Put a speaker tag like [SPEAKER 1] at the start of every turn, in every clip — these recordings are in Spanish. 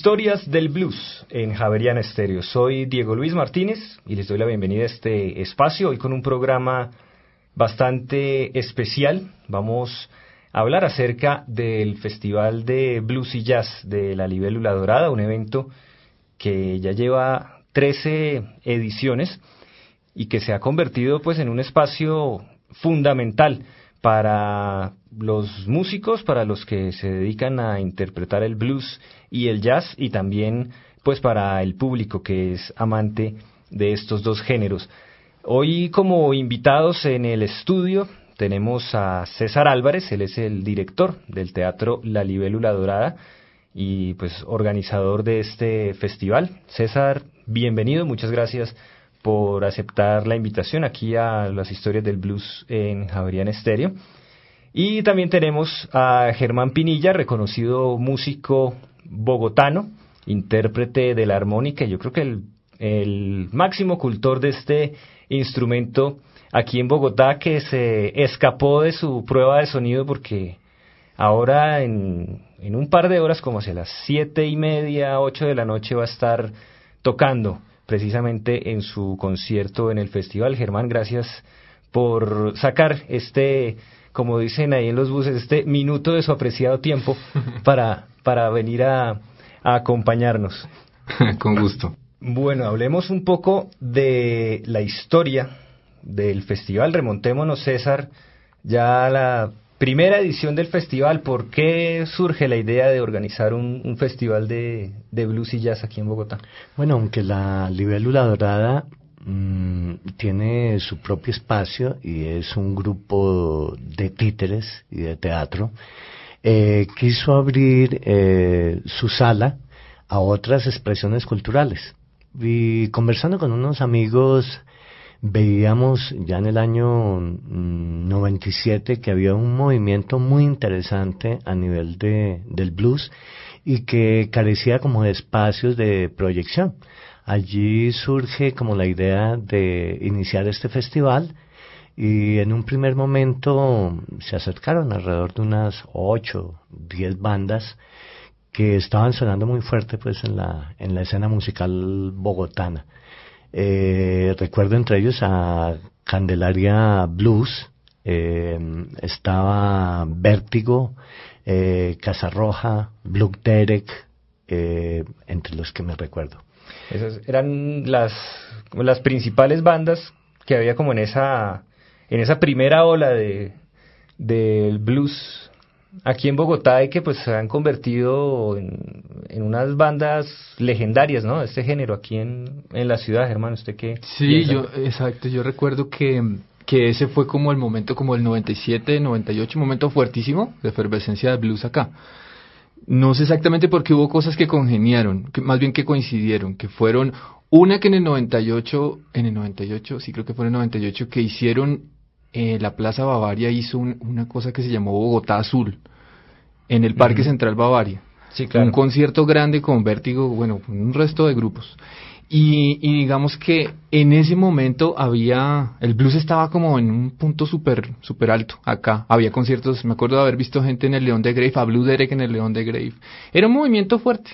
[SPEAKER 1] Historias del Blues en Javeriana Estéreo. Soy Diego Luis Martínez y les doy la bienvenida a este espacio hoy con un programa bastante especial. Vamos a hablar acerca del Festival de Blues y Jazz de la Libélula Dorada, un evento que ya lleva 13 ediciones y que se ha convertido pues en un espacio fundamental para los músicos, para los que se dedican a interpretar el blues y el jazz y también pues para el público que es amante de estos dos géneros. Hoy como invitados en el estudio tenemos a César Álvarez, él es el director del Teatro La Libélula Dorada y pues organizador de este festival. César, bienvenido, muchas gracias por aceptar la invitación aquí a las historias del blues en Javerian Estéreo. Y también tenemos a Germán Pinilla, reconocido músico bogotano, intérprete de la armónica, yo creo que el, el máximo cultor de este instrumento aquí en Bogotá que se escapó de su prueba de sonido porque ahora en, en un par de horas, como hacia las siete y media, ocho de la noche, va a estar tocando precisamente en su concierto en el festival. Germán, gracias por sacar este, como dicen ahí en los buses, este minuto de su apreciado tiempo para, para venir a, a acompañarnos.
[SPEAKER 2] Con gusto.
[SPEAKER 1] Bueno, hablemos un poco de la historia del festival. Remontémonos, César, ya a la primera edición del festival. ¿Por qué surge la idea de organizar un, festival de, blues y jazz aquí en Bogotá?
[SPEAKER 3] Bueno, aunque la Libélula Dorada mmm, tiene su propio espacio y es un grupo de títeres y de teatro, eh, quiso abrir eh, su sala a otras expresiones culturales. Y conversando con unos amigos, veíamos ya en el año 97 mm, que había un movimiento muy interesante a nivel de, del blues y que carecía como de espacios de proyección. Allí surge como la idea de iniciar este festival y en un primer momento se acercaron alrededor de unas ocho, diez bandas que estaban sonando muy fuerte pues en la, en la escena musical bogotana. Eh, recuerdo entre ellos a Candelaria Blues, eh, estaba Vértigo, eh, Casarroja, Blue Derek, eh, entre los que me recuerdo.
[SPEAKER 1] Esas eran las, las principales bandas que había como en esa, en esa primera ola de, del blues aquí en Bogotá y que pues se han convertido en, en unas bandas legendarias, ¿no? Este género aquí en, en la ciudad, hermano, ¿usted qué?
[SPEAKER 2] Sí, yo, exacto, yo recuerdo que, que ese fue como el momento, como el 97, 98, momento fuertísimo de efervescencia de blues acá. No sé exactamente porque hubo cosas que congeniaron, que más bien que coincidieron, que fueron una que en el 98, en el 98, sí creo que fue en el 98, que hicieron, eh, la Plaza Bavaria hizo una cosa que se llamó Bogotá Azul, en el Parque Central Bavaria.
[SPEAKER 1] Sí, claro.
[SPEAKER 2] Un concierto grande con Vértigo, bueno, un resto de grupos. Y, y, digamos que en ese momento había, el blues estaba como en un punto súper super alto acá. Había conciertos, me acuerdo de haber visto gente en el León de Grave, a Blue Derek en el León de Grave. Era un movimiento fuerte.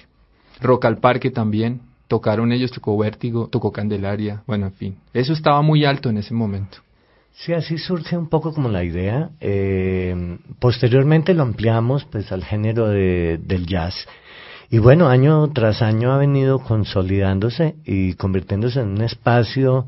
[SPEAKER 2] Rock al Parque también, tocaron ellos, tocó Vértigo, tocó Candelaria, bueno, en fin. Eso estaba muy alto en ese momento.
[SPEAKER 3] Sí, así surge un poco como la idea. Eh, posteriormente lo ampliamos pues al género de, del jazz. Y bueno, año tras año ha venido consolidándose y convirtiéndose en un espacio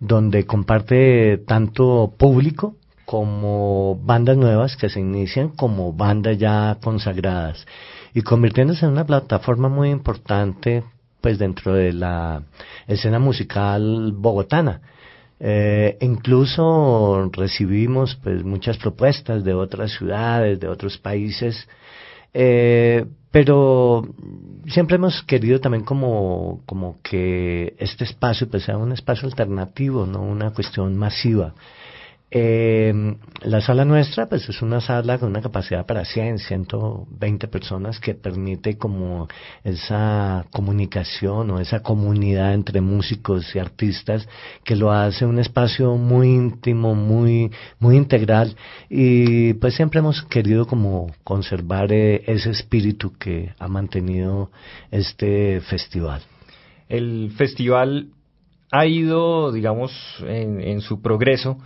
[SPEAKER 3] donde comparte tanto público como bandas nuevas que se inician como bandas ya consagradas y convirtiéndose en una plataforma muy importante pues dentro de la escena musical bogotana. Eh, incluso recibimos pues muchas propuestas de otras ciudades, de otros países, eh, pero siempre hemos querido también como, como que este espacio pues sea un espacio alternativo, no una cuestión masiva. Eh, la sala nuestra, pues es una sala con una capacidad para 100, 120 personas que permite como esa comunicación o esa comunidad entre músicos y artistas que lo hace un espacio muy íntimo, muy, muy integral y pues siempre hemos querido como conservar eh, ese espíritu que ha mantenido este festival.
[SPEAKER 1] El festival ha ido, digamos, en, en su progreso,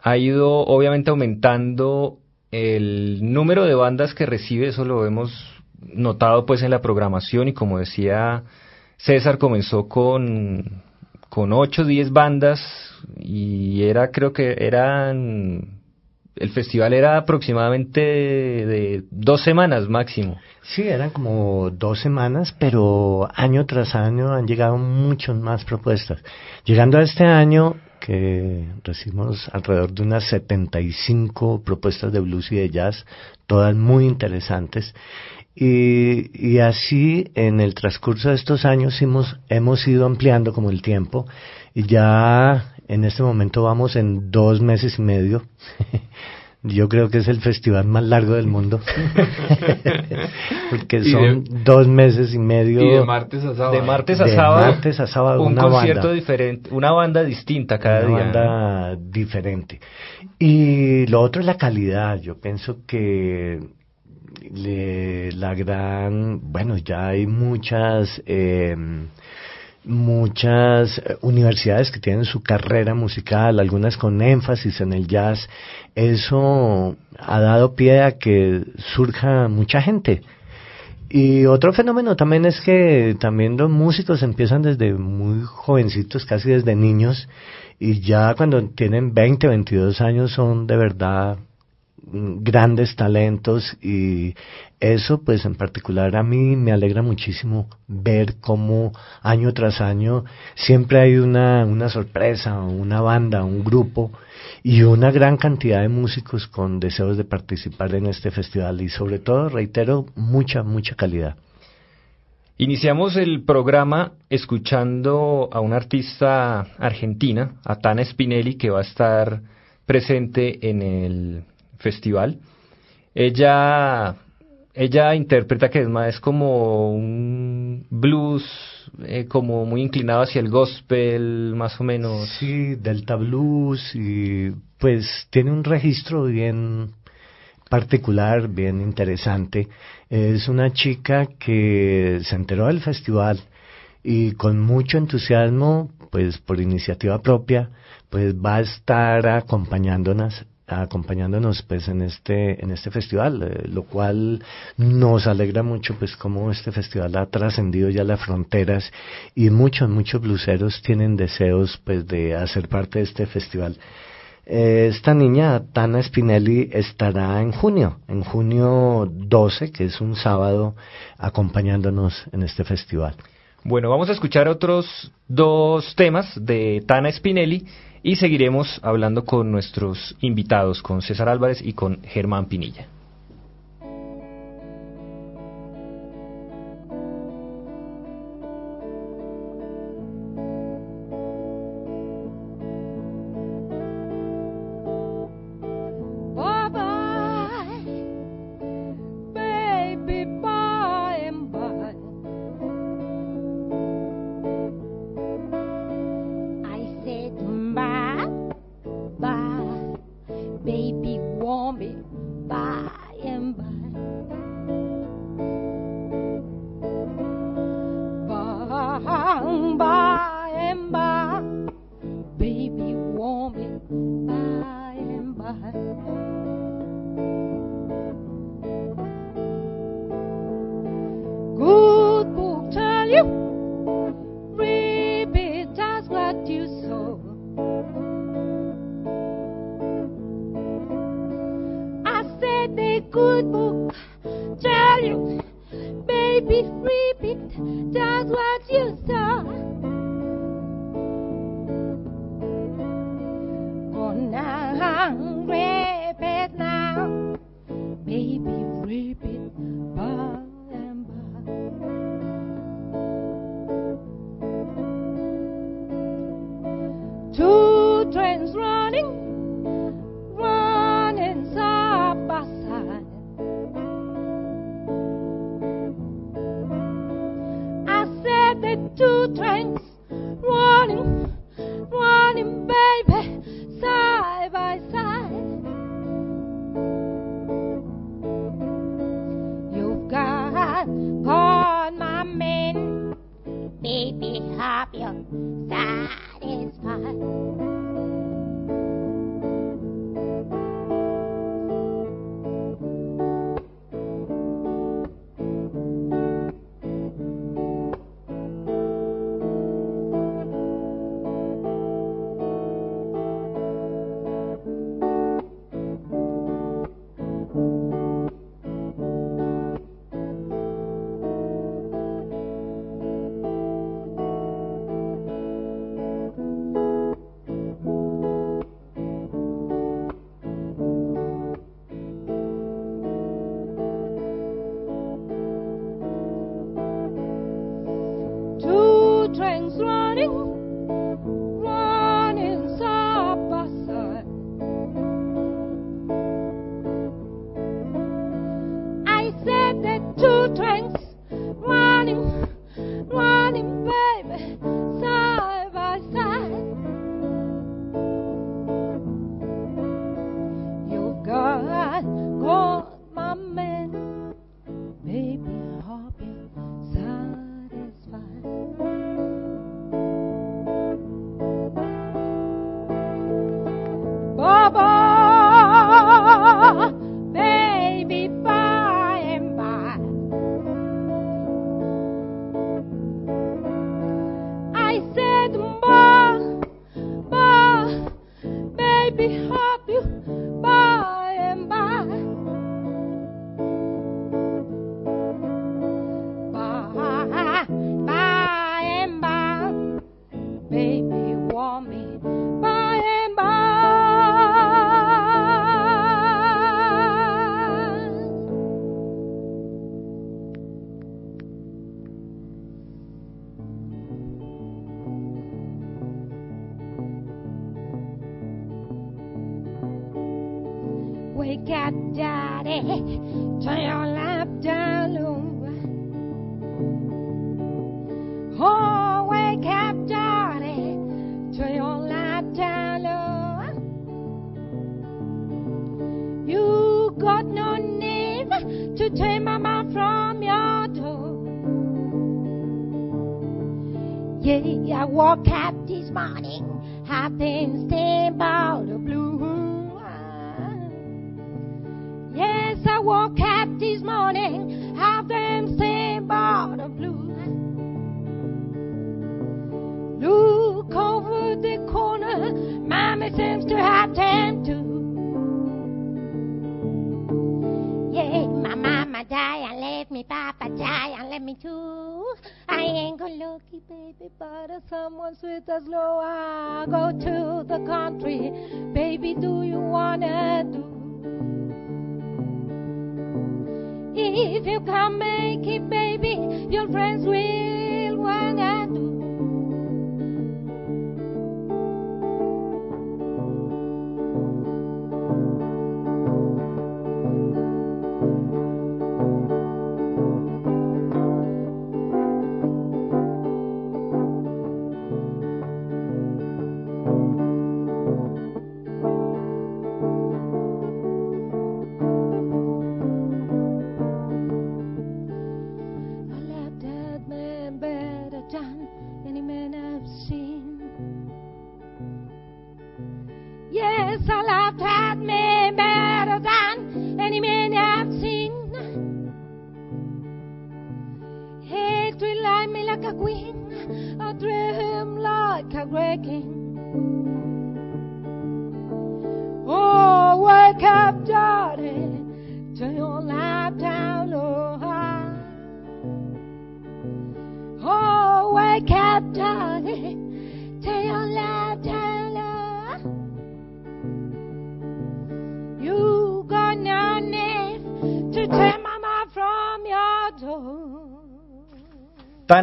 [SPEAKER 1] ha ido obviamente aumentando el número de bandas que recibe, eso lo hemos notado pues en la programación y como decía César comenzó con con 8 o 10 bandas y era creo que eran el festival era aproximadamente de dos semanas máximo.
[SPEAKER 3] Sí, eran como dos semanas, pero año tras año han llegado muchas más propuestas. Llegando a este año, que recibimos alrededor de unas 75 propuestas de blues y de jazz, todas muy interesantes. Y, y así en el transcurso de estos años hemos, hemos ido ampliando como el tiempo y ya en este momento vamos en dos meses y medio Yo creo que es el festival más largo del mundo. Porque son dos meses y medio.
[SPEAKER 2] Y de martes a sábado.
[SPEAKER 1] De martes a sábado.
[SPEAKER 3] martes a sábado
[SPEAKER 1] un
[SPEAKER 3] una
[SPEAKER 1] concierto
[SPEAKER 3] banda.
[SPEAKER 1] diferente, una banda distinta cada
[SPEAKER 3] una
[SPEAKER 1] día.
[SPEAKER 3] banda diferente. Y lo otro es la calidad. Yo pienso que le- la gran, bueno, ya hay muchas, eh, muchas eh, universidades que tienen su carrera musical, algunas con énfasis en el jazz. Eso ha dado pie a que surja mucha gente. Y otro fenómeno también es que también los músicos empiezan desde muy jovencitos, casi desde niños, y ya cuando tienen 20, 22 años son de verdad grandes talentos y eso pues en particular a mí me alegra muchísimo ver cómo año tras año siempre hay una, una sorpresa, una banda, un grupo y una gran cantidad de músicos con deseos de participar en este festival y sobre todo, reitero, mucha, mucha calidad.
[SPEAKER 4] Iniciamos el programa escuchando a una artista argentina, a Tana Spinelli, que va a estar presente en el festival. Ella, ella interpreta que es más como un blues, eh, como muy inclinado hacia el gospel, más o menos.
[SPEAKER 3] Sí, delta blues y pues tiene un registro bien particular, bien interesante. Es una chica que se enteró del festival y con mucho entusiasmo, pues por iniciativa propia, pues va a estar acompañándonos acompañándonos pues en este en este festival eh, lo cual nos alegra mucho pues como este festival ha trascendido ya las fronteras y muchos muchos bluseros tienen deseos pues de hacer parte de este festival eh, esta niña, Tana Spinelli, estará en junio, en junio 12, que es un sábado, acompañándonos en este festival.
[SPEAKER 4] Bueno, vamos a escuchar otros dos temas de Tana Spinelli y seguiremos hablando con nuestros invitados, con César Álvarez y con Germán Pinilla. Two trains running. If you. Can't make it, baby, your friends will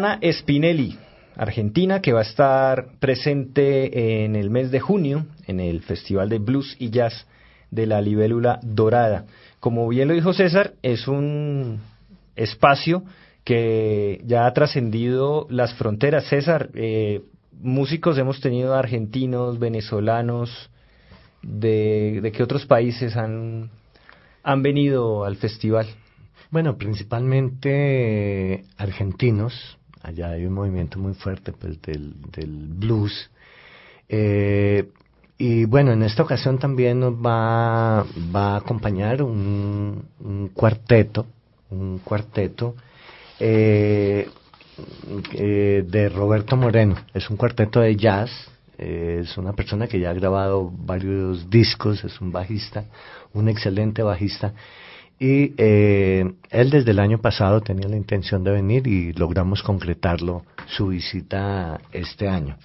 [SPEAKER 1] Tana Spinelli, argentina, que va a estar presente en el mes de junio en el Festival de Blues y Jazz de la Libélula Dorada. Como bien lo dijo César, es un espacio que ya ha trascendido las fronteras. César, eh, músicos hemos tenido argentinos, venezolanos, de, de qué otros países han, han venido al festival.
[SPEAKER 3] Bueno, principalmente eh, argentinos. Allá hay un movimiento muy fuerte pues, del, del blues. Eh, y bueno, en esta ocasión también nos va, va a acompañar un, un cuarteto, un cuarteto eh, eh, de Roberto Moreno. Es un cuarteto de jazz. eh, es una persona que ya ha grabado varios discos, es un bajista, un excelente bajista. Y eh, él desde el año pasado tenía la intención de venir y logramos concretarlo su visita este año.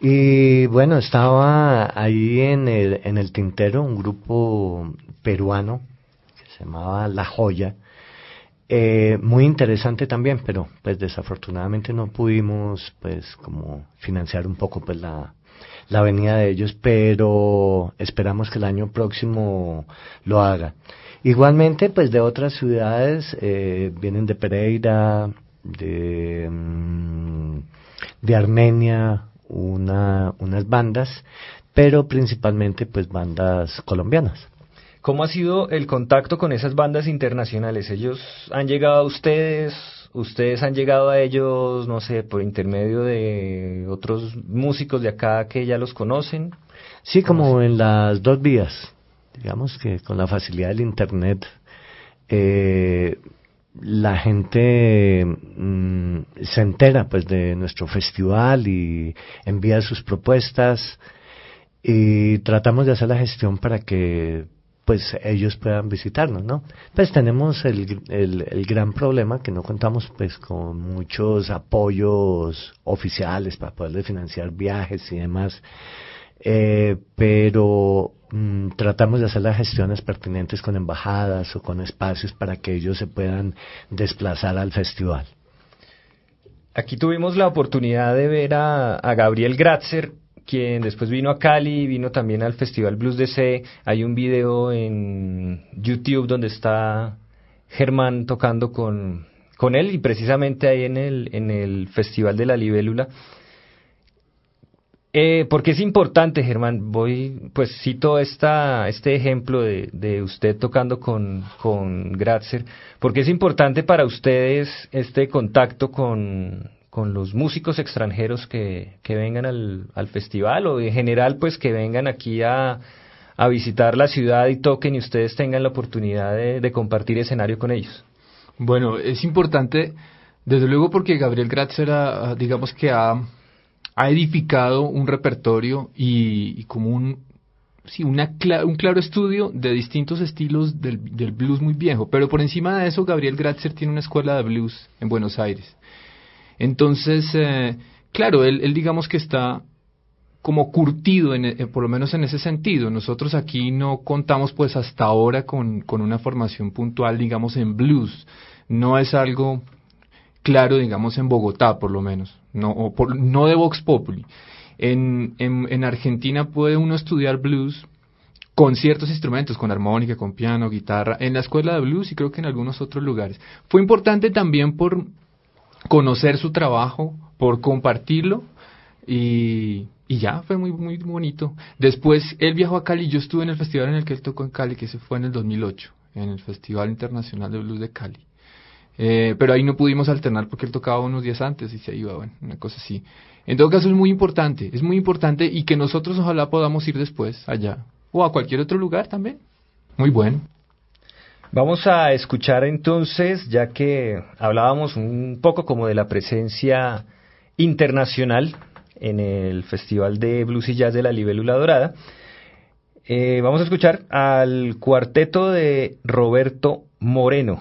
[SPEAKER 3] Y bueno, estaba ahí en el, en el tintero un grupo peruano que se llamaba La Joya, eh, muy interesante también, pero pues desafortunadamente no pudimos pues como financiar un poco pues la, la venida de ellos, pero esperamos que el año próximo lo haga. Igualmente pues de otras ciudades eh, vienen de Pereira, de, mm, de Armenia, una, unas bandas, pero principalmente pues bandas colombianas.
[SPEAKER 1] ¿Cómo ha sido el contacto con esas bandas internacionales? ¿Ellos han llegado a ustedes? ¿Ustedes han llegado a ellos, no sé, por intermedio de otros músicos de acá que ya los conocen?
[SPEAKER 3] Sí, como en las dos vías. Digamos que con la facilidad del Internet, eh, la gente mm, se entera pues de nuestro festival y envía sus propuestas y tratamos de hacer la gestión para que pues ellos puedan visitarnos, ¿no? Pues tenemos el, el, el, gran problema que no contamos pues con muchos apoyos oficiales para poder financiar viajes y demás, eh, pero mm, tratamos de hacer las gestiones pertinentes con embajadas o con espacios para que ellos se puedan desplazar al festival.
[SPEAKER 1] Aquí tuvimos la oportunidad de ver a, Gabriel Gratzer quien después vino a Cali, vino también al Festival Blues DC. Hay un video en YouTube donde está Germán tocando con, con él y precisamente ahí en el, en el Festival de la Libélula. Eh, porque es importante, Germán, voy, pues cito esta, este ejemplo de, usted tocando con, con Gratzer, porque es importante para ustedes este contacto con, con los músicos extranjeros que, que vengan al, al, festival o en general pues que vengan aquí a, a, visitar la ciudad y toquen y ustedes tengan la oportunidad de, de compartir escenario con ellos.
[SPEAKER 2] Bueno, es importante, desde luego porque Gabriel Gratzer, digamos que ha ha edificado un repertorio y, como un, sí, una, un claro estudio de distintos estilos del, del, blues muy viejo. Pero por encima de eso, Gabriel Gratzer tiene una escuela de blues en Buenos Aires. Entonces, eh, claro, él, digamos que está como curtido, en, eh, por lo menos en ese sentido. Nosotros aquí no contamos pues hasta ahora con, con una formación puntual, digamos, en blues. No es algo claro, digamos, en Bogotá, por lo menos, no, o por, no de Vox Populi. En, en, en, Argentina puede uno estudiar blues con ciertos instrumentos, con armónica, con piano, guitarra, en la escuela de blues y creo que en algunos otros lugares. Fue importante también por conocer su trabajo, por compartirlo y, y ya, fue muy, muy bonito. Después él viajó a Cali, yo estuve en el festival en el que él tocó en Cali, que se fue en el 2008, en el Festival Internacional de Blues de Cali. Eh, pero ahí no pudimos alternar porque él tocaba unos días antes y se iba, una cosa así. En todo caso es muy importante, es muy importante y que nosotros ojalá podamos ir después allá o a cualquier otro lugar también. Muy bueno.
[SPEAKER 1] Vamos a escuchar entonces, ya que hablábamos un poco como de la presencia internacional en el Festival de Blues y Jazz de la Libélula Dorada, eh, vamos a escuchar al cuarteto de Roberto Moreno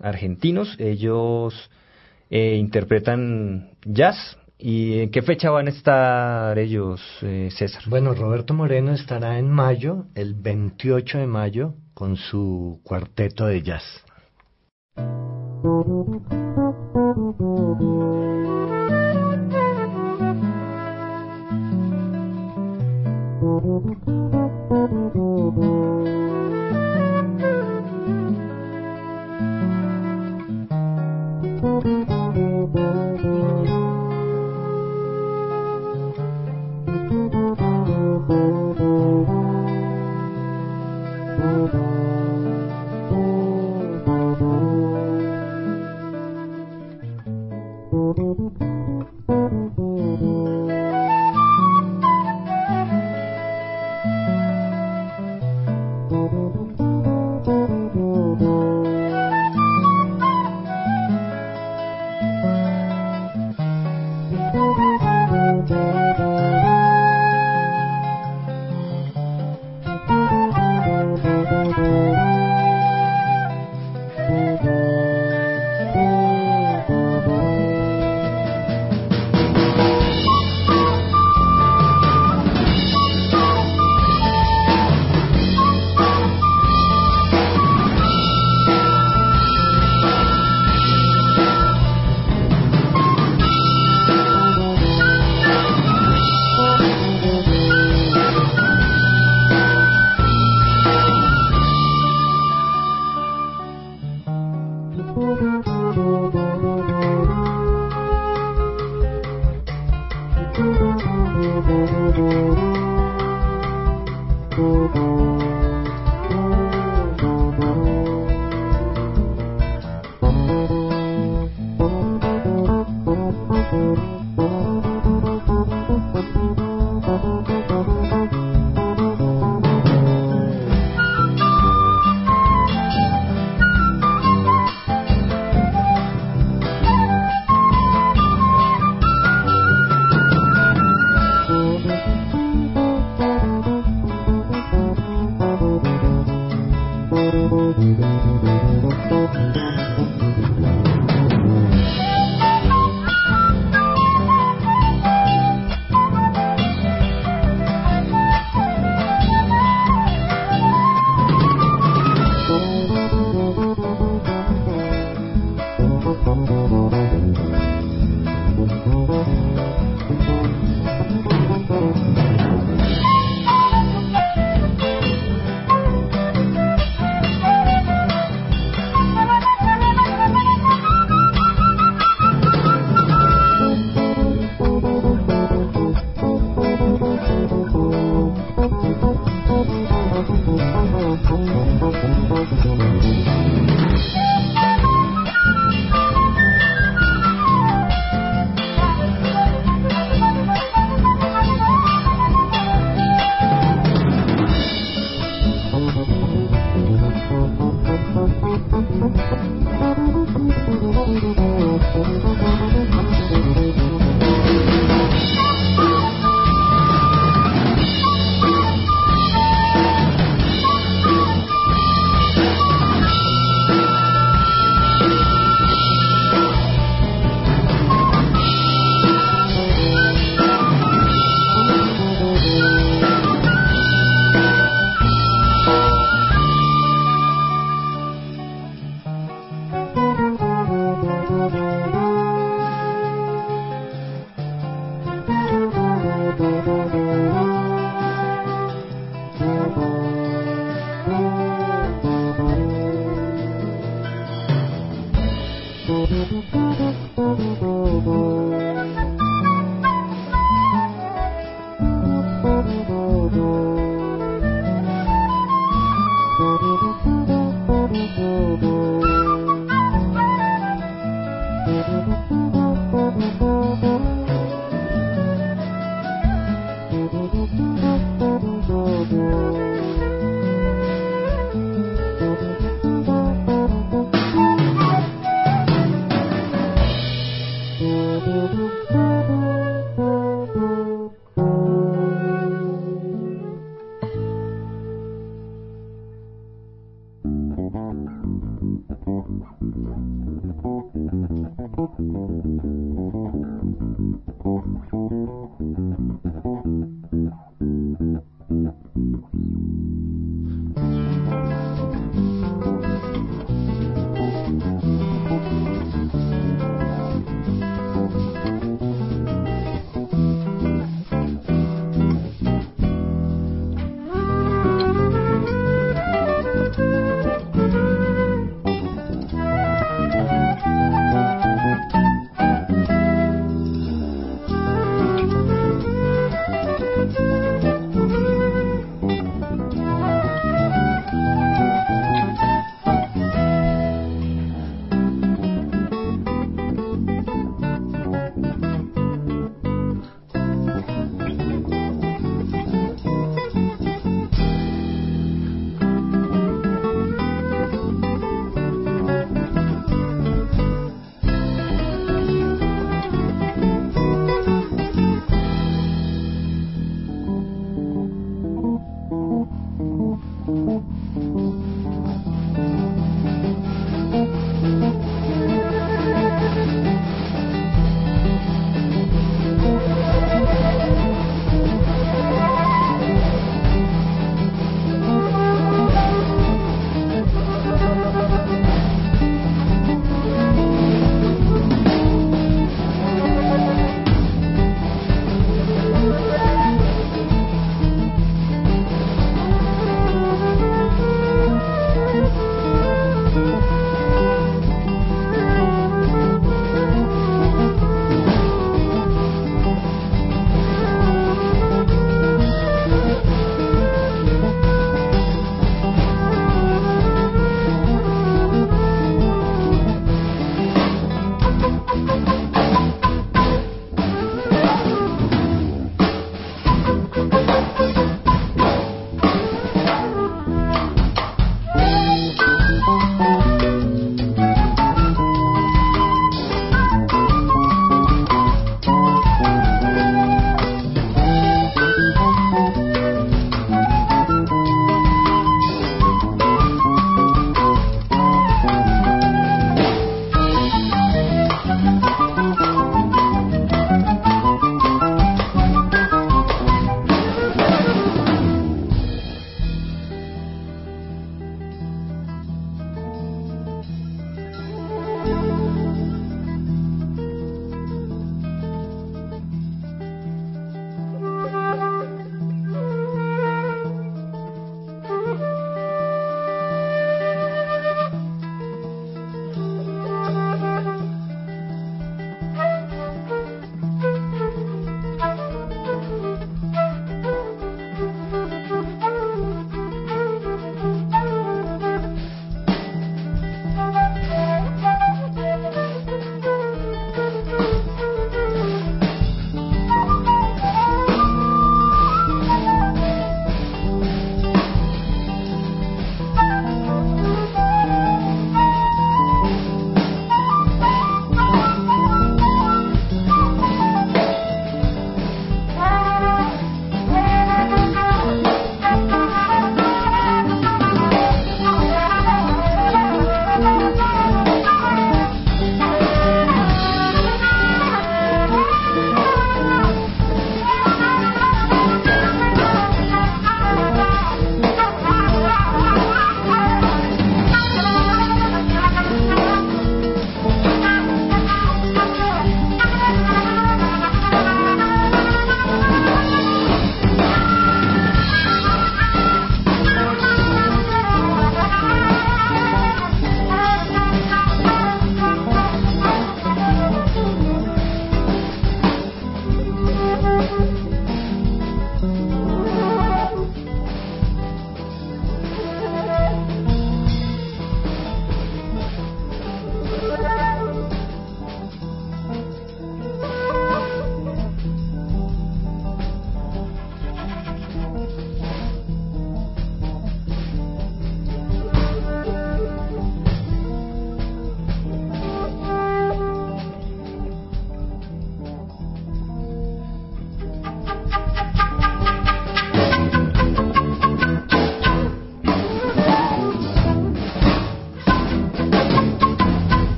[SPEAKER 1] argentinos. Ellos eh, interpretan jazz. ¿Y en qué fecha van a estar ellos, eh, César?
[SPEAKER 3] Bueno, Roberto Moreno estará en mayo, el 28 de mayo, con su cuarteto de jazz.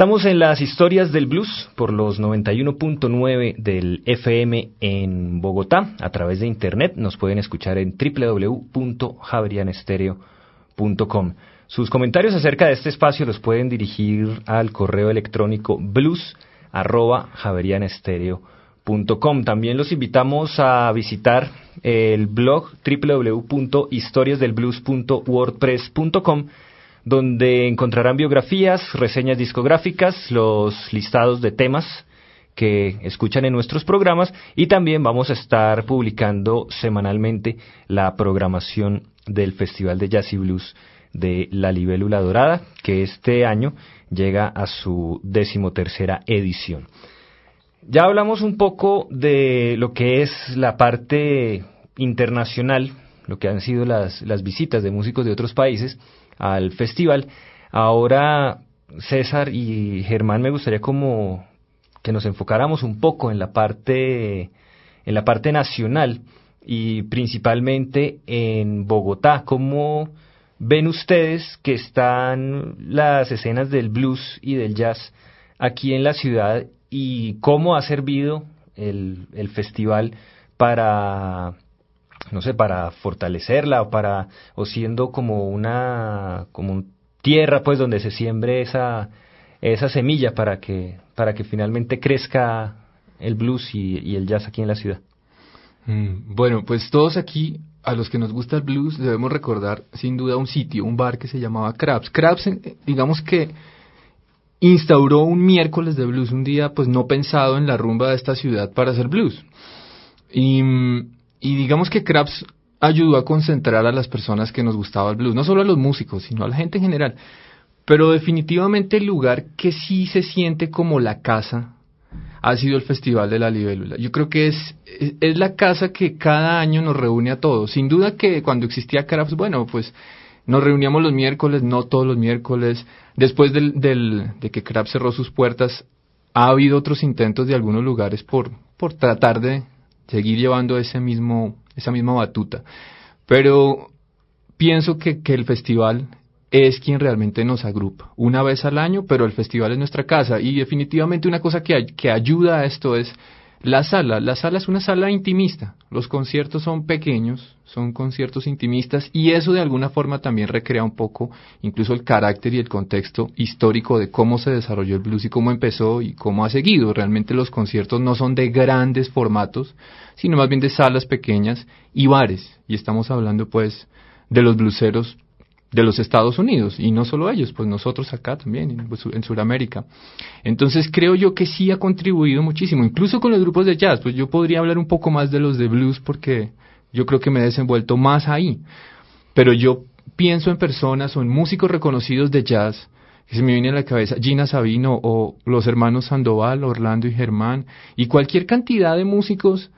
[SPEAKER 1] Estamos en las historias del blues por los 91.9 del FM en Bogotá. A través de internet nos pueden escuchar en www.javerianestereo.com. Sus comentarios acerca de este espacio los pueden dirigir al correo electrónico blues@javerianestereo.com. También los invitamos a visitar el blog www.historiasdelblues.wordpress.com donde encontrarán biografías, reseñas discográficas, los listados de temas que escuchan en nuestros programas y también vamos a estar publicando semanalmente la programación del Festival de Jazz y Blues de La Libélula Dorada, que este año llega a su decimotercera edición. Ya hablamos un poco de lo que es la parte internacional, lo que han sido las, las visitas de músicos de otros países, al festival. Ahora, César y Germán, me gustaría como que nos enfocáramos un poco en la parte, en la parte nacional y principalmente en Bogotá. ¿Cómo ven ustedes que están las escenas del blues y del jazz aquí en la ciudad y cómo ha servido el, el festival para no sé, para fortalecerla o para, o siendo como una, como tierra pues donde se siembre esa, esa semilla para que, para que finalmente crezca el blues y, el jazz aquí en la ciudad.
[SPEAKER 2] Mm, bueno, pues todos aquí, a los que nos gusta el blues, debemos recordar sin duda un sitio, un bar que se llamaba Krabs. Krabs, eh, digamos que instauró un miércoles de blues, un día pues no pensado en la rumba de esta ciudad para hacer blues. Y mm, y digamos que Krabs ayudó a concentrar a las personas que nos gustaba el blues, no solo a los músicos, sino a la gente en general. Pero definitivamente el lugar que sí se siente como la casa ha sido el Festival de la Libélula. Yo creo que es, es, la casa que cada año nos reúne a todos. Sin duda que cuando existía Krabs, bueno, pues nos reuníamos los miércoles, no todos los miércoles. Después del, del, de que Krabs cerró sus puertas, ha habido otros intentos de algunos lugares por, por tratar de, seguir llevando ese mismo, esa misma batuta. Pero pienso que, que el festival es quien realmente nos agrupa. Una vez al año, pero el festival es nuestra casa. Y definitivamente una cosa que, que ayuda a esto es la sala, la sala es una sala intimista. Los conciertos son pequeños, son conciertos intimistas y eso de alguna forma también recrea un poco incluso el carácter y el contexto histórico de cómo se desarrolló el blues y cómo empezó y cómo ha seguido. Realmente los conciertos no son de grandes formatos, sino más bien de salas pequeñas y bares. Y estamos hablando pues de los bluseros de los Estados Unidos y no solo ellos, pues nosotros acá también en, pues, en Sudamérica. Entonces creo yo que sí ha contribuido muchísimo, incluso con los grupos de jazz, pues yo podría hablar un poco más de los de blues porque yo creo que me he desenvuelto más ahí, pero yo pienso en personas o en músicos reconocidos de jazz que se me viene a la cabeza Gina Sabino o los hermanos Sandoval, Orlando y Germán y cualquier cantidad de músicos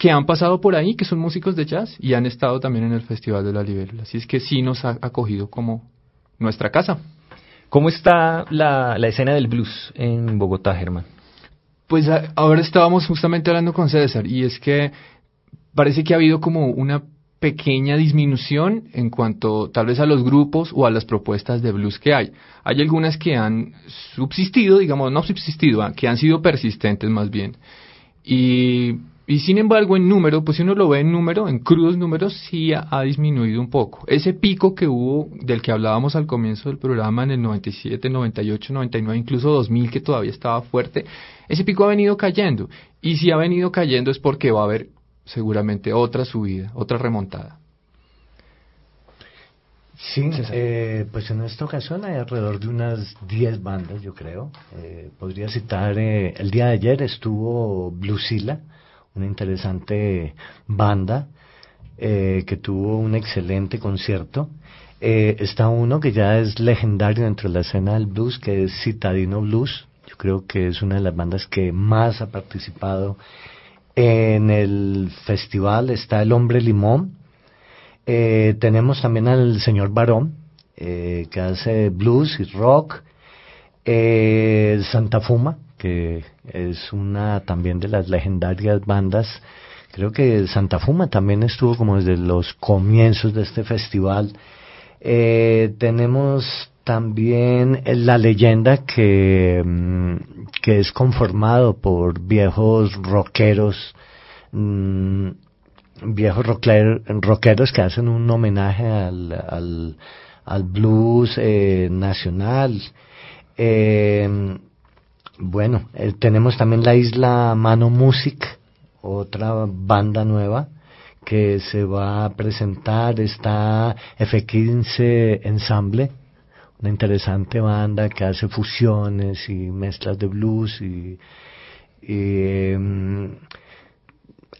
[SPEAKER 2] que han pasado por ahí, que son músicos de jazz y han estado también en el Festival de la Libélula. Así es que sí nos ha acogido como nuestra casa.
[SPEAKER 1] ¿Cómo está la, la escena del blues en Bogotá, Germán?
[SPEAKER 2] Pues ahora estábamos justamente hablando con César y es que parece que ha habido como una pequeña disminución en cuanto tal vez a los grupos o a las propuestas de blues que hay. Hay algunas que han subsistido, digamos, no subsistido, ah, que han sido persistentes más bien. Y y sin embargo, en número, pues si uno lo ve en número, en crudos números, sí ha, disminuido un poco. Ese pico que hubo, del que hablábamos al comienzo del programa en el 97, 98, 99, incluso 2000, que todavía estaba fuerte, ese pico ha venido cayendo. Y si ha venido cayendo es porque va a haber seguramente otra subida, otra remontada.
[SPEAKER 3] Sí, eh, pues en esta ocasión hay alrededor de unas 10 bandas, yo creo. Eh, podría citar, eh, el día de ayer estuvo Bluesila, una interesante banda eh, que tuvo un excelente concierto. Eh, está uno que ya es legendario dentro de la escena del blues, que es Citadino Blues. Yo creo que es una de las bandas que más ha participado en el festival. Está El Hombre Limón. Eh, tenemos también al señor Barón, que hace blues y rock. Santa Fuma, que es una también de las legendarias bandas. Creo que Santa Fuma también estuvo como desde los comienzos de este festival. Eh, tenemos también la leyenda que, mm, que es conformado por viejos rockeros, mm, viejos rockeros que hacen un homenaje al, al, blues eh, nacional. Eh, bueno, eh, tenemos también la isla Mano Music, otra banda nueva que se va a presentar, está F15 Ensemble, una interesante banda que hace fusiones y mezclas de blues y, em,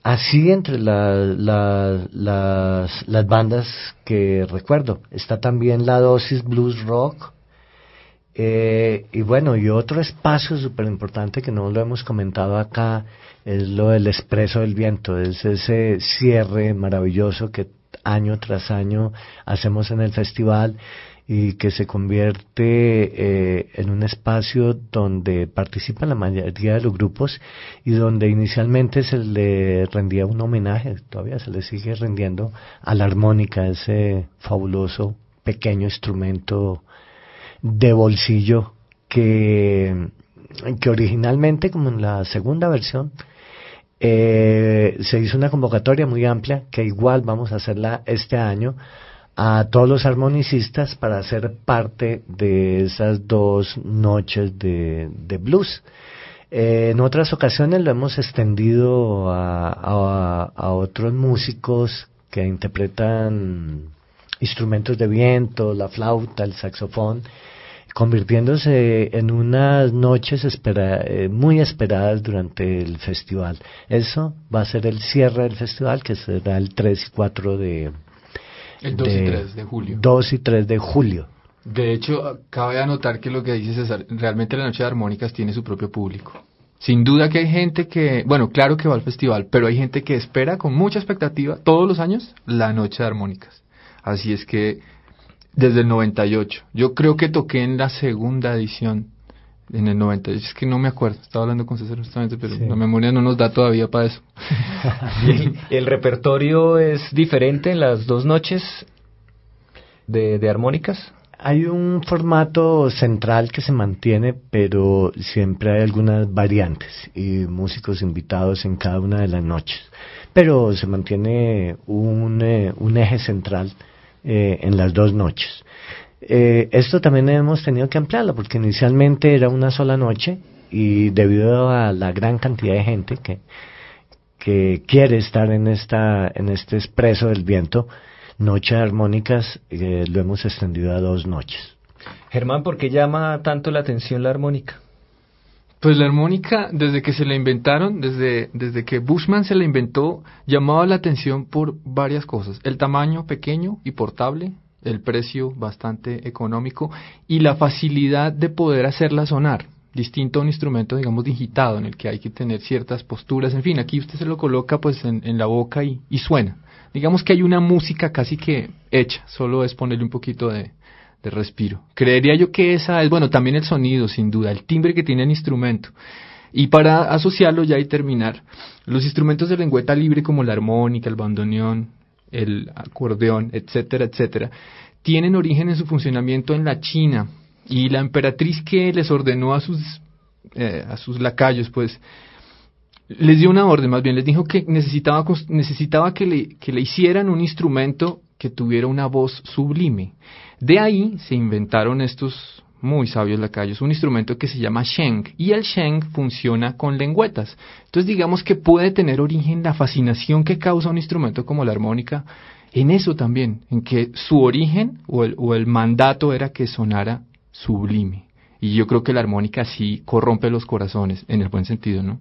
[SPEAKER 3] así entre las, las bandas que recuerdo. Está también la dosis blues rock. Eh, y bueno, y otro espacio súper importante que no lo hemos comentado acá es lo del expreso del viento, es ese cierre maravilloso que año tras año hacemos en el festival y que se convierte eh, en un espacio donde participan la mayoría de los grupos y donde inicialmente se le rendía un homenaje, todavía se le sigue rendiendo a la armónica, ese fabuloso pequeño instrumento de bolsillo que, que originalmente, como en la segunda versión, eh, se hizo una convocatoria muy amplia que igual vamos a hacerla este año a todos los armonicistas para ser parte de esas dos noches de, blues. Eh, en otras ocasiones lo hemos extendido a, a, otros músicos que interpretan instrumentos de viento, la flauta, el saxofón, convirtiéndose en unas noches espera, eh, muy esperadas durante el festival. Eso va a ser el cierre del festival, que será el 3 y 4 de,
[SPEAKER 2] el 2 y 3 de julio.
[SPEAKER 3] 2 y 3 de julio.
[SPEAKER 2] De hecho, cabe anotar que lo que dice César, realmente la Noche de Armónicas tiene su propio público. Sin duda que hay gente que, bueno, claro que va al festival, pero hay gente que espera con mucha expectativa todos los años la Noche de Armónicas. Así es que desde el 98, yo creo que toqué en la segunda edición en el 90, es que no me acuerdo, estaba hablando con César justamente, pero la memoria no nos da todavía para eso.
[SPEAKER 1] el, repertorio es diferente en las dos noches de, de armónicas?
[SPEAKER 3] Hay un formato central que se mantiene, pero siempre hay algunas variantes y músicos invitados en cada una de las noches. Pero se mantiene un, eh, un eje central eh, en las dos noches. Eh, esto también hemos tenido que ampliarlo porque inicialmente era una sola noche y debido a la gran cantidad de gente que, que quiere estar en, esta, en este expreso del viento, Noche de Armónicas eh, lo hemos extendido a dos noches.
[SPEAKER 1] Germán, ¿por qué llama tanto la atención la armónica?
[SPEAKER 2] Pues la armónica, desde que se la inventaron, desde, desde que Bushman se la inventó, llamaba la atención por varias cosas. El tamaño pequeño y portable, el precio bastante económico y la facilidad de poder hacerla sonar, distinto a un instrumento, digamos, digitado, en el que hay que tener ciertas posturas, en fin, aquí usted se lo coloca pues en, la boca y, suena. Digamos que hay una música casi que hecha, solo es ponerle un poquito de, de respiro. Creería yo que esa es, bueno, también el sonido, sin duda, el timbre que tiene el instrumento. Y para asociarlo ya y terminar, los instrumentos de lengüeta libre como la armónica, el bandoneón, el acordeón, etcétera, etcétera, tienen origen en su funcionamiento en la China y la emperatriz que les ordenó a sus, eh, a sus lacayos, pues, les dio una orden, más bien les dijo que necesitaba, necesitaba que, le, que le hicieran un instrumento que tuviera una voz sublime. De ahí se inventaron estos muy sabios lacayos, un instrumento que se llama Sheng, y el Sheng funciona con lengüetas. Entonces digamos que puede tener origen la fascinación que causa un instrumento como la armónica en eso también, en que su origen o el, o el mandato era que sonara sublime. Y yo creo que la armónica sí corrompe los corazones, en el buen sentido, ¿no?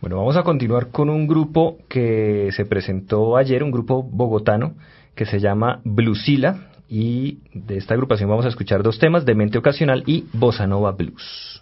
[SPEAKER 1] Bueno, vamos a continuar con un grupo que se presentó ayer, un grupo bogotano que se llama Bluesila y de esta agrupación vamos a escuchar dos temas, Demente Ocasional y Bossa Nova Blues.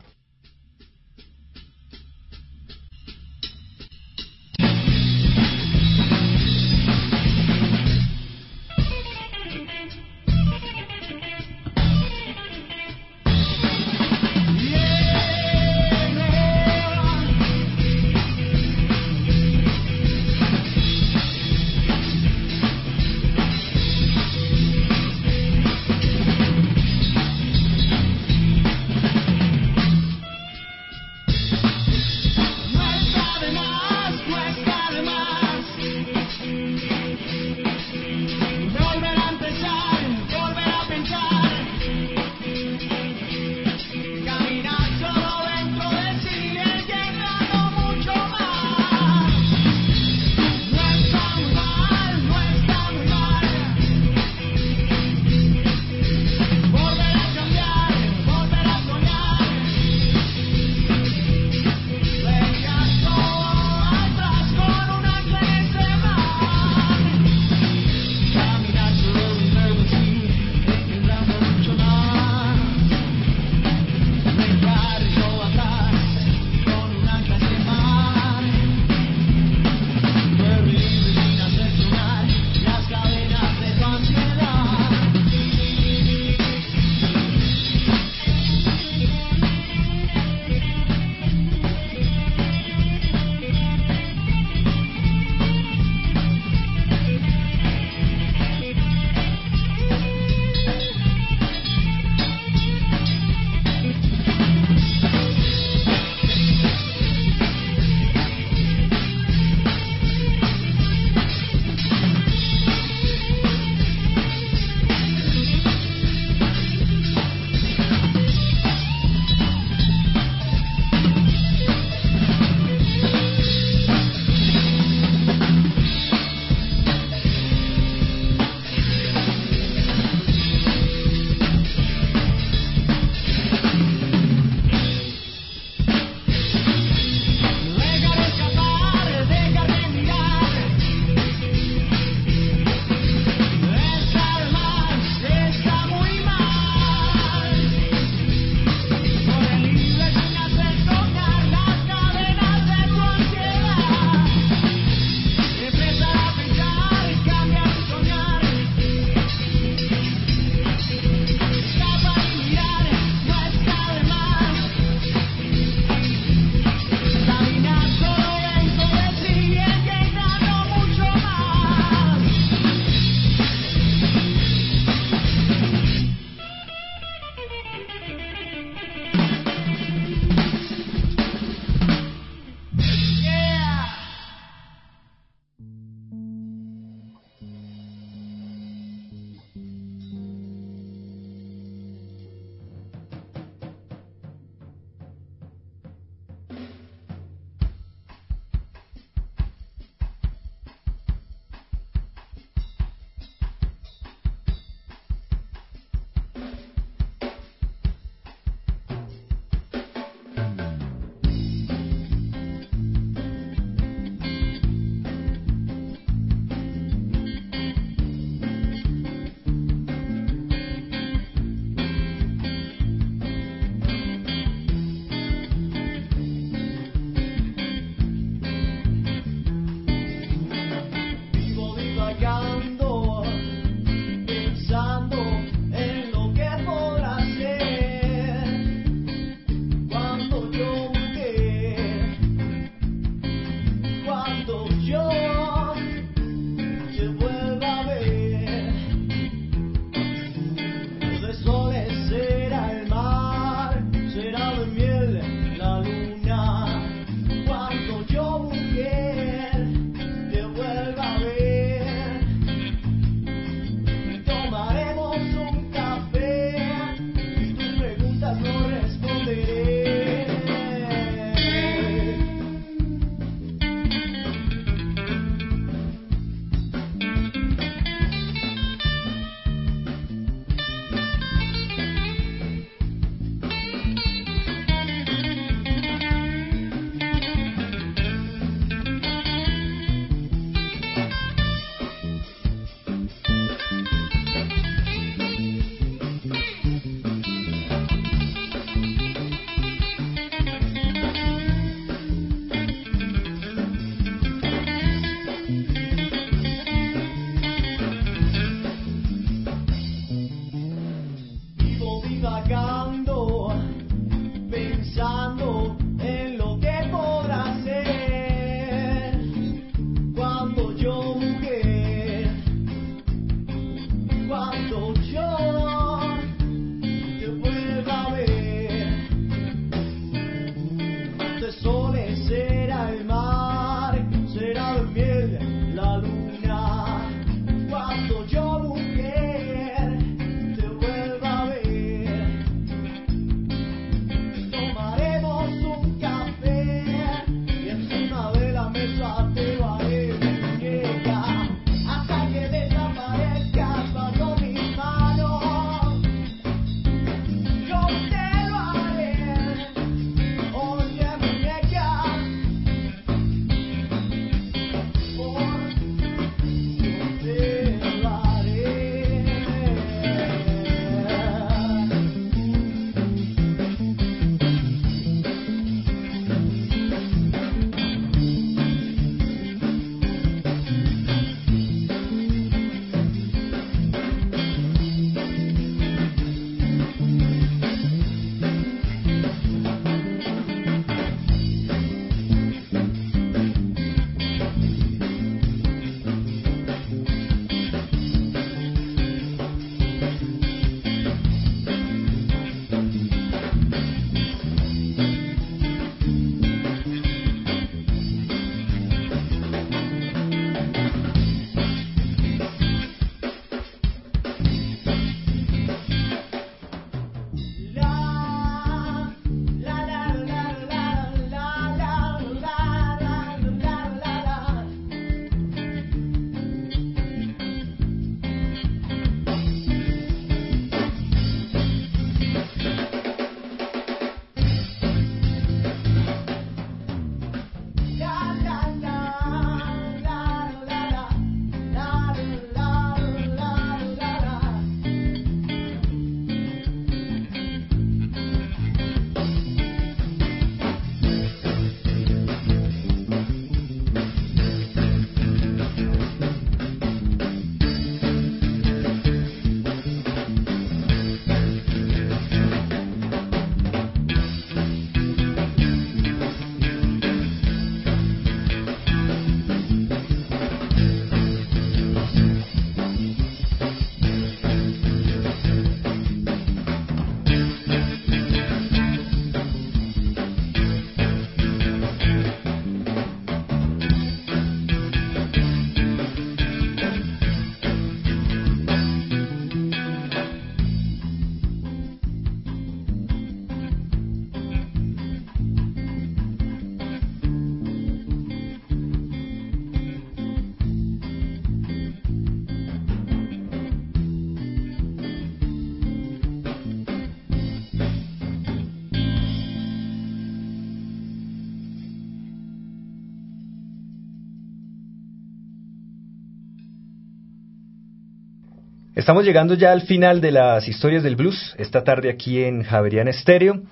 [SPEAKER 1] Estamos llegando ya al final de las historias del blues. Esta tarde aquí en Javerian Estéreo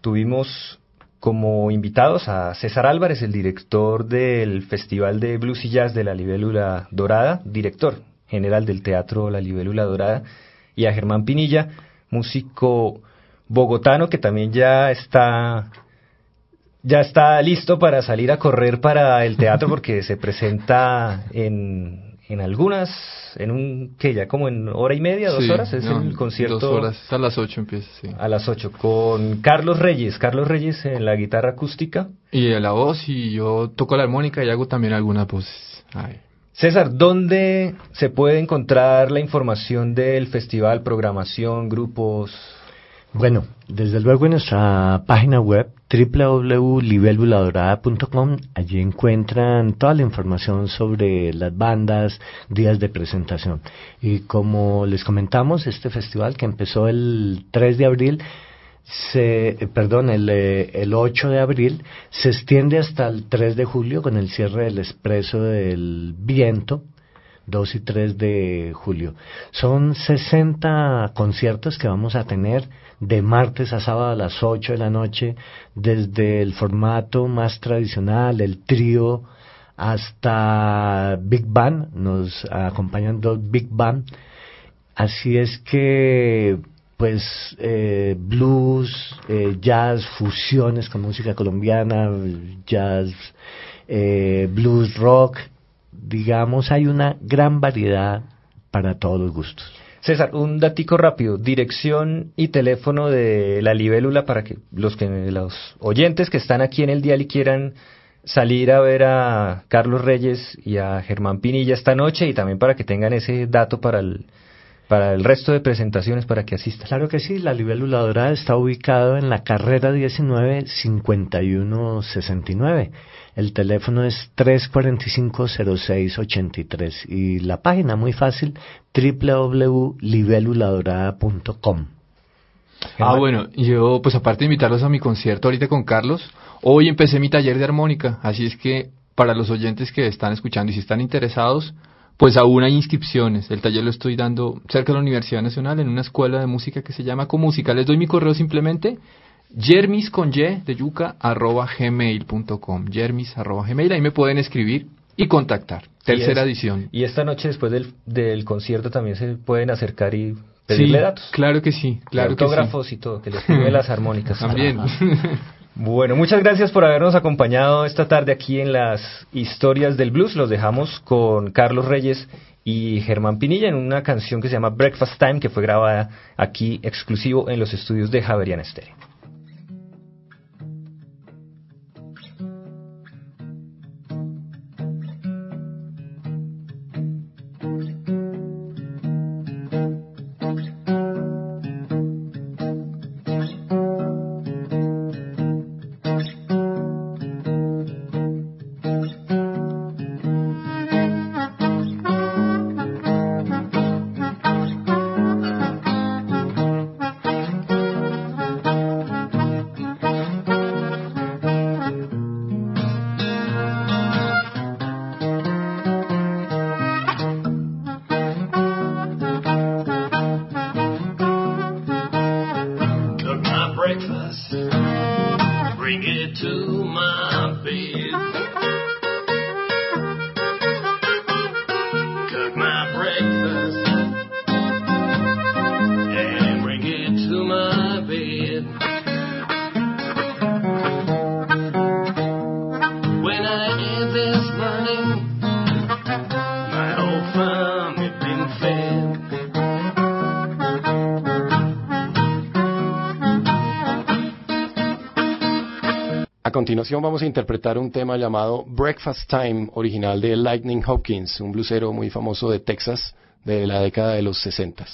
[SPEAKER 1] tuvimos como invitados a César Álvarez, el director del Festival de Blues y Jazz de la Libélula Dorada, director general del Teatro La Libélula Dorada, y a Germán Pinilla, músico bogotano que también ya está ya está listo para salir a correr para el teatro porque se presenta en en algunas, en un, que ya como en hora y media, dos horas, es el concierto.
[SPEAKER 2] Dos horas, a las ocho empieza, sí.
[SPEAKER 1] A las ocho, con Carlos Reyes, Carlos Reyes en la guitarra acústica.
[SPEAKER 2] Y la voz, y yo toco la armónica y hago también algunas voces.
[SPEAKER 1] César, ¿dónde se puede encontrar la información del festival, programación, grupos?
[SPEAKER 3] Bueno, desde luego en nuestra página web www.libeluladorada.com allí encuentran toda la información sobre las bandas, días de presentación. Y como les comentamos, este festival que empezó el 3 de abril, se, eh, perdón, el, eh, el 8 de abril, se extiende hasta el 3 de julio con el cierre del Expreso del Viento, 2 y 3 de julio. Son 60 conciertos que vamos a tener de martes a sábado a las 8 de la noche, desde el formato más tradicional, el trío, hasta Big Band, nos acompañan dos Big Band. Así es que pues eh, blues, eh, jazz, fusiones con música colombiana, jazz, eh, blues rock, digamos, hay una gran variedad para todos los gustos.
[SPEAKER 1] César, un datico rápido, dirección y teléfono de la libélula para que los que los oyentes que están aquí en el dial y quieran salir a ver a Carlos Reyes y a Germán Pinilla esta noche y también para que tengan ese dato para el para el resto de presentaciones para que asistan.
[SPEAKER 3] Claro que sí, la libélula dorada está ubicado en la carrera 19 5169 el teléfono es 345-0683 y la página muy fácil www.libeluladorada.com.
[SPEAKER 2] Ah, bueno, yo pues aparte de invitarlos a mi concierto ahorita con Carlos, hoy empecé mi taller de armónica, así es que para los oyentes que están escuchando y si están interesados, pues aún hay inscripciones. El taller lo estoy dando cerca de la Universidad Nacional en una escuela de música que se llama Comúsica. Les doy mi correo simplemente Jermis con Y de yuca arroba gmail.com. Jermis arroba gmail. Ahí me pueden escribir y contactar. Tercera edición.
[SPEAKER 1] Y esta noche después del, del concierto también se pueden acercar y pedirle datos.
[SPEAKER 2] Claro que sí, claro
[SPEAKER 1] autógrafos
[SPEAKER 2] y
[SPEAKER 1] todo, que les escribe las armónicas.
[SPEAKER 2] También.
[SPEAKER 1] Bueno, muchas gracias por habernos acompañado esta tarde aquí en las historias del blues. Los dejamos con Carlos Reyes y Germán Pinilla en una canción que se llama Breakfast Time, que fue grabada aquí exclusivo en los estudios de Javerian Stereo.
[SPEAKER 5] Continuación vamos a interpretar un tema llamado Breakfast Time, original de Lightning Hopkins, un blusero muy famoso de Texas de la década de los 60.